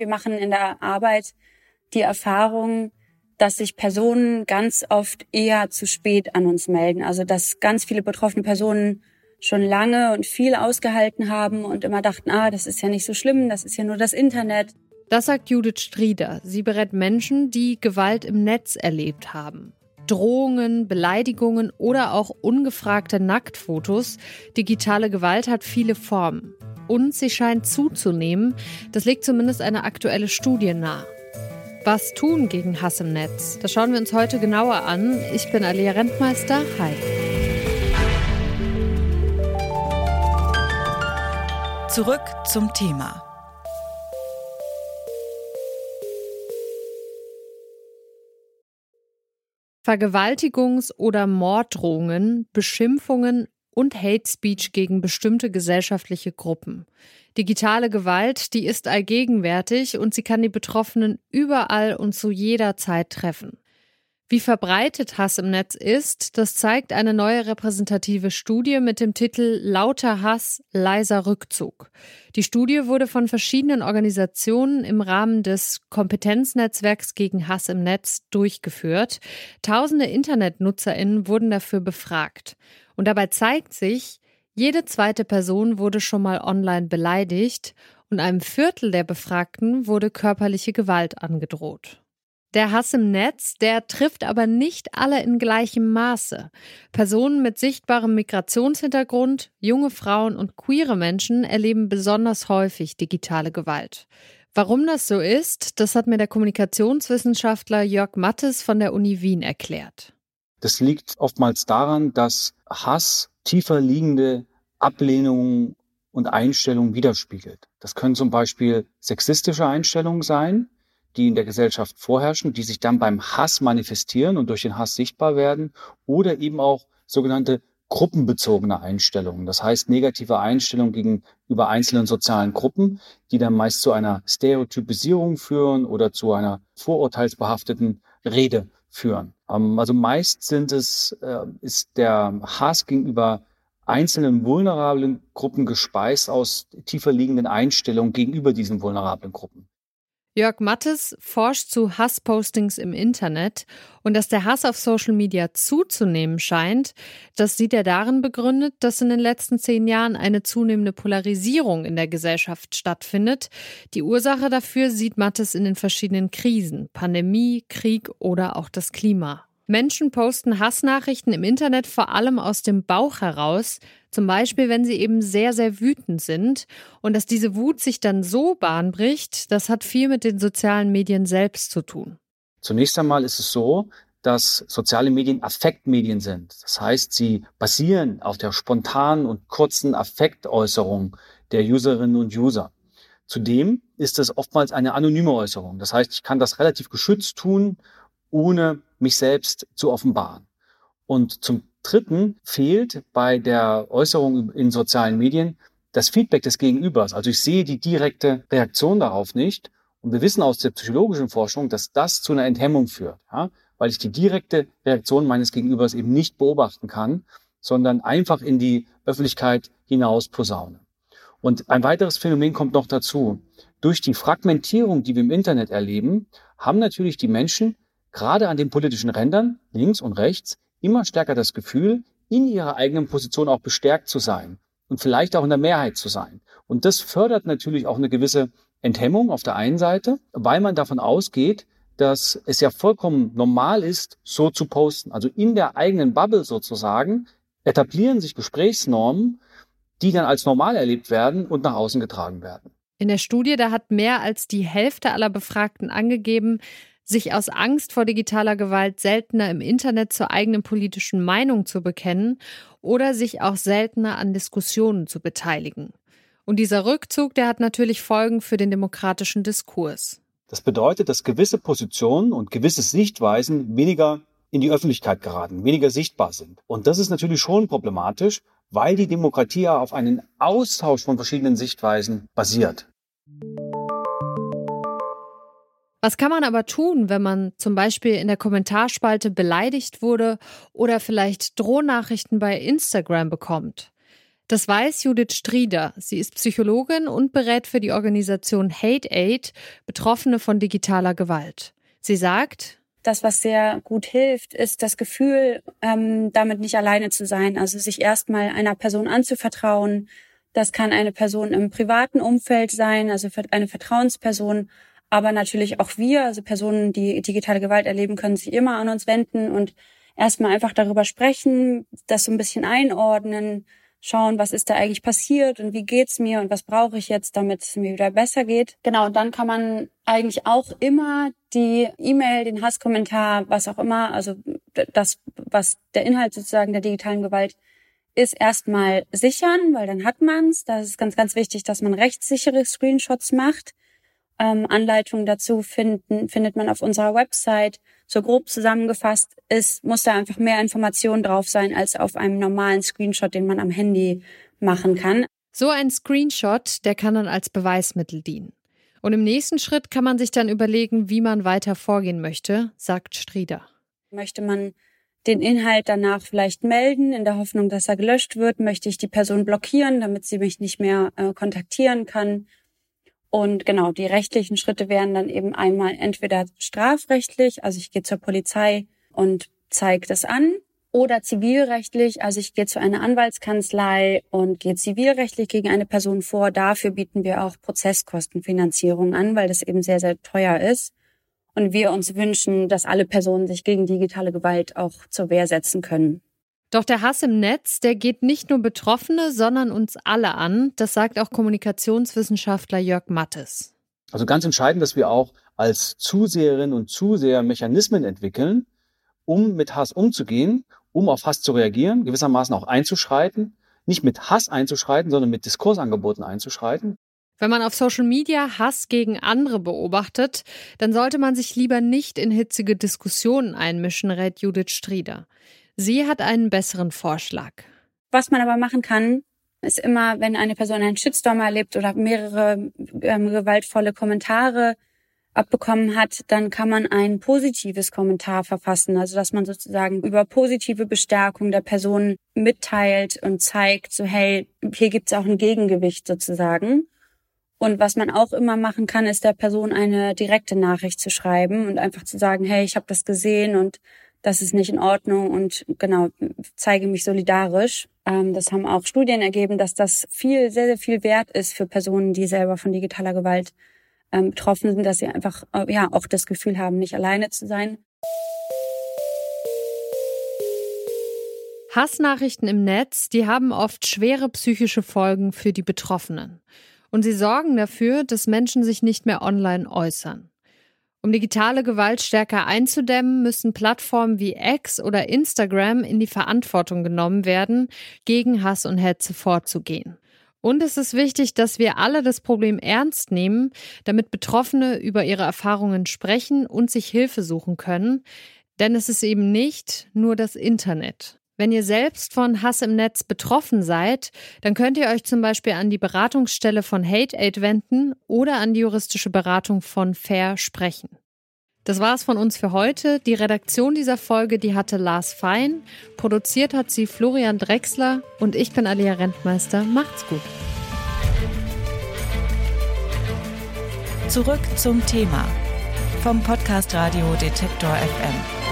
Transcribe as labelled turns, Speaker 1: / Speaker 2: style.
Speaker 1: Wir machen in der Arbeit die Erfahrung, dass sich Personen ganz oft eher zu spät an uns melden. Also dass ganz viele betroffene Personen schon lange und viel ausgehalten haben und immer dachten, ah, das ist ja nicht so schlimm, das ist ja nur das Internet.
Speaker 2: Das sagt Judith Strieder. Sie berät Menschen, die Gewalt im Netz erlebt haben. Drohungen, Beleidigungen oder auch ungefragte Nacktfotos. Digitale Gewalt hat viele Formen. Und sie scheint zuzunehmen. Das legt zumindest eine aktuelle Studie nahe. Was tun gegen Hass im Netz? Das schauen wir uns heute genauer an. Ich bin Alia Rentmeister. Hi.
Speaker 3: Zurück zum Thema.
Speaker 2: Vergewaltigungs- oder Morddrohungen, Beschimpfungen und Hate Speech gegen bestimmte gesellschaftliche Gruppen. Digitale Gewalt, die ist allgegenwärtig und sie kann die Betroffenen überall und zu jeder Zeit treffen. Wie verbreitet Hass im Netz ist, das zeigt eine neue repräsentative Studie mit dem Titel Lauter Hass, leiser Rückzug. Die Studie wurde von verschiedenen Organisationen im Rahmen des Kompetenznetzwerks gegen Hass im Netz durchgeführt. Tausende Internetnutzerinnen wurden dafür befragt. Und dabei zeigt sich, jede zweite Person wurde schon mal online beleidigt und einem Viertel der Befragten wurde körperliche Gewalt angedroht. Der Hass im Netz, der trifft aber nicht alle in gleichem Maße. Personen mit sichtbarem Migrationshintergrund, junge Frauen und queere Menschen erleben besonders häufig digitale Gewalt. Warum das so ist, das hat mir der Kommunikationswissenschaftler Jörg Mattes von der Uni Wien erklärt.
Speaker 4: Das liegt oftmals daran, dass Hass tiefer liegende Ablehnungen und Einstellungen widerspiegelt. Das können zum Beispiel sexistische Einstellungen sein, die in der Gesellschaft vorherrschen, die sich dann beim Hass manifestieren und durch den Hass sichtbar werden, oder eben auch sogenannte gruppenbezogene Einstellungen. Das heißt negative Einstellungen gegenüber einzelnen sozialen Gruppen, die dann meist zu einer Stereotypisierung führen oder zu einer vorurteilsbehafteten Rede führen. Ähm, also meist sind es, äh, ist der Hass gegenüber einzelnen vulnerablen Gruppen gespeist aus tiefer liegenden Einstellungen gegenüber diesen vulnerablen Gruppen.
Speaker 2: Jörg Mattes forscht zu Hasspostings im Internet und dass der Hass auf Social Media zuzunehmen scheint, das sieht er darin begründet, dass in den letzten zehn Jahren eine zunehmende Polarisierung in der Gesellschaft stattfindet. Die Ursache dafür sieht Mattes in den verschiedenen Krisen, Pandemie, Krieg oder auch das Klima. Menschen posten Hassnachrichten im Internet vor allem aus dem Bauch heraus, zum Beispiel wenn sie eben sehr, sehr wütend sind. Und dass diese Wut sich dann so bahnbricht, das hat viel mit den sozialen Medien selbst zu tun.
Speaker 4: Zunächst einmal ist es so, dass soziale Medien Affektmedien sind. Das heißt, sie basieren auf der spontanen und kurzen Affektäußerung der Userinnen und User. Zudem ist es oftmals eine anonyme Äußerung. Das heißt, ich kann das relativ geschützt tun ohne mich selbst zu offenbaren. Und zum Dritten fehlt bei der Äußerung in sozialen Medien das Feedback des Gegenübers. Also ich sehe die direkte Reaktion darauf nicht. Und wir wissen aus der psychologischen Forschung, dass das zu einer Enthemmung führt, ja? weil ich die direkte Reaktion meines Gegenübers eben nicht beobachten kann, sondern einfach in die Öffentlichkeit hinaus posaune. Und ein weiteres Phänomen kommt noch dazu. Durch die Fragmentierung, die wir im Internet erleben, haben natürlich die Menschen gerade an den politischen Rändern, links und rechts, immer stärker das Gefühl, in ihrer eigenen Position auch bestärkt zu sein und vielleicht auch in der Mehrheit zu sein. Und das fördert natürlich auch eine gewisse Enthemmung auf der einen Seite, weil man davon ausgeht, dass es ja vollkommen normal ist, so zu posten. Also in der eigenen Bubble sozusagen etablieren sich Gesprächsnormen, die dann als normal erlebt werden und nach außen getragen werden.
Speaker 2: In der Studie, da hat mehr als die Hälfte aller Befragten angegeben, sich aus Angst vor digitaler Gewalt seltener im Internet zur eigenen politischen Meinung zu bekennen oder sich auch seltener an Diskussionen zu beteiligen. Und dieser Rückzug, der hat natürlich Folgen für den demokratischen Diskurs.
Speaker 4: Das bedeutet, dass gewisse Positionen und gewisse Sichtweisen weniger in die Öffentlichkeit geraten, weniger sichtbar sind. Und das ist natürlich schon problematisch, weil die Demokratie ja auf einen Austausch von verschiedenen Sichtweisen basiert.
Speaker 2: Was kann man aber tun, wenn man zum Beispiel in der Kommentarspalte beleidigt wurde oder vielleicht Drohnachrichten bei Instagram bekommt? Das weiß Judith Strieder. Sie ist Psychologin und berät für die Organisation Hate Aid Betroffene von digitaler Gewalt. Sie sagt,
Speaker 1: das, was sehr gut hilft, ist das Gefühl, ähm, damit nicht alleine zu sein. Also sich erstmal einer Person anzuvertrauen. Das kann eine Person im privaten Umfeld sein, also eine Vertrauensperson. Aber natürlich auch wir, also Personen, die digitale Gewalt erleben, können sich immer an uns wenden und erstmal einfach darüber sprechen, das so ein bisschen einordnen, schauen, was ist da eigentlich passiert und wie geht's mir und was brauche ich jetzt, damit es mir wieder besser geht. Genau, und dann kann man eigentlich auch immer die E-Mail, den Hasskommentar, was auch immer, also das, was der Inhalt sozusagen der digitalen Gewalt ist, erstmal sichern, weil dann hat man's. Da ist ganz, ganz wichtig, dass man rechtssichere Screenshots macht. Ähm, Anleitungen dazu finden, findet man auf unserer Website. So grob zusammengefasst ist, muss da einfach mehr Information drauf sein als auf einem normalen Screenshot, den man am Handy machen kann.
Speaker 2: So ein Screenshot, der kann dann als Beweismittel dienen. Und im nächsten Schritt kann man sich dann überlegen, wie man weiter vorgehen möchte, sagt Strieder.
Speaker 1: Möchte man den Inhalt danach vielleicht melden, in der Hoffnung, dass er gelöscht wird? Möchte ich die Person blockieren, damit sie mich nicht mehr äh, kontaktieren kann? Und genau, die rechtlichen Schritte wären dann eben einmal entweder strafrechtlich, also ich gehe zur Polizei und zeige das an, oder zivilrechtlich, also ich gehe zu einer Anwaltskanzlei und gehe zivilrechtlich gegen eine Person vor. Dafür bieten wir auch Prozesskostenfinanzierung an, weil das eben sehr, sehr teuer ist. Und wir uns wünschen, dass alle Personen sich gegen digitale Gewalt auch zur Wehr setzen können.
Speaker 2: Doch der Hass im Netz, der geht nicht nur Betroffene, sondern uns alle an. Das sagt auch Kommunikationswissenschaftler Jörg Mattes.
Speaker 4: Also ganz entscheidend, dass wir auch als Zuseherinnen und Zuseher Mechanismen entwickeln, um mit Hass umzugehen, um auf Hass zu reagieren, gewissermaßen auch einzuschreiten, nicht mit Hass einzuschreiten, sondern mit Diskursangeboten einzuschreiten.
Speaker 2: Wenn man auf Social Media Hass gegen andere beobachtet, dann sollte man sich lieber nicht in hitzige Diskussionen einmischen, rät Judith Strieder. Sie hat einen besseren Vorschlag.
Speaker 1: Was man aber machen kann, ist immer, wenn eine Person einen Shitstorm erlebt oder mehrere ähm, gewaltvolle Kommentare abbekommen hat, dann kann man ein positives Kommentar verfassen, also dass man sozusagen über positive Bestärkung der Person mitteilt und zeigt, so hey, hier gibt's auch ein Gegengewicht sozusagen. Und was man auch immer machen kann, ist der Person eine direkte Nachricht zu schreiben und einfach zu sagen, hey, ich habe das gesehen und das ist nicht in Ordnung und genau, zeige mich solidarisch. Ähm, das haben auch Studien ergeben, dass das viel, sehr, sehr viel wert ist für Personen, die selber von digitaler Gewalt ähm, betroffen sind, dass sie einfach äh, ja auch das Gefühl haben, nicht alleine zu sein.
Speaker 2: Hassnachrichten im Netz, die haben oft schwere psychische Folgen für die Betroffenen. Und sie sorgen dafür, dass Menschen sich nicht mehr online äußern. Um digitale Gewalt stärker einzudämmen, müssen Plattformen wie X oder Instagram in die Verantwortung genommen werden, gegen Hass und Hetze vorzugehen. Und es ist wichtig, dass wir alle das Problem ernst nehmen, damit Betroffene über ihre Erfahrungen sprechen und sich Hilfe suchen können. Denn es ist eben nicht nur das Internet. Wenn ihr selbst von Hass im Netz betroffen seid, dann könnt ihr euch zum Beispiel an die Beratungsstelle von Hate Aid wenden oder an die juristische Beratung von Fair sprechen. Das war's von uns für heute. Die Redaktion dieser Folge, die hatte Lars Fein. Produziert hat sie Florian Drexler und ich bin Alia Rentmeister. Macht's gut.
Speaker 3: Zurück zum Thema vom Podcast Radio Detektor FM.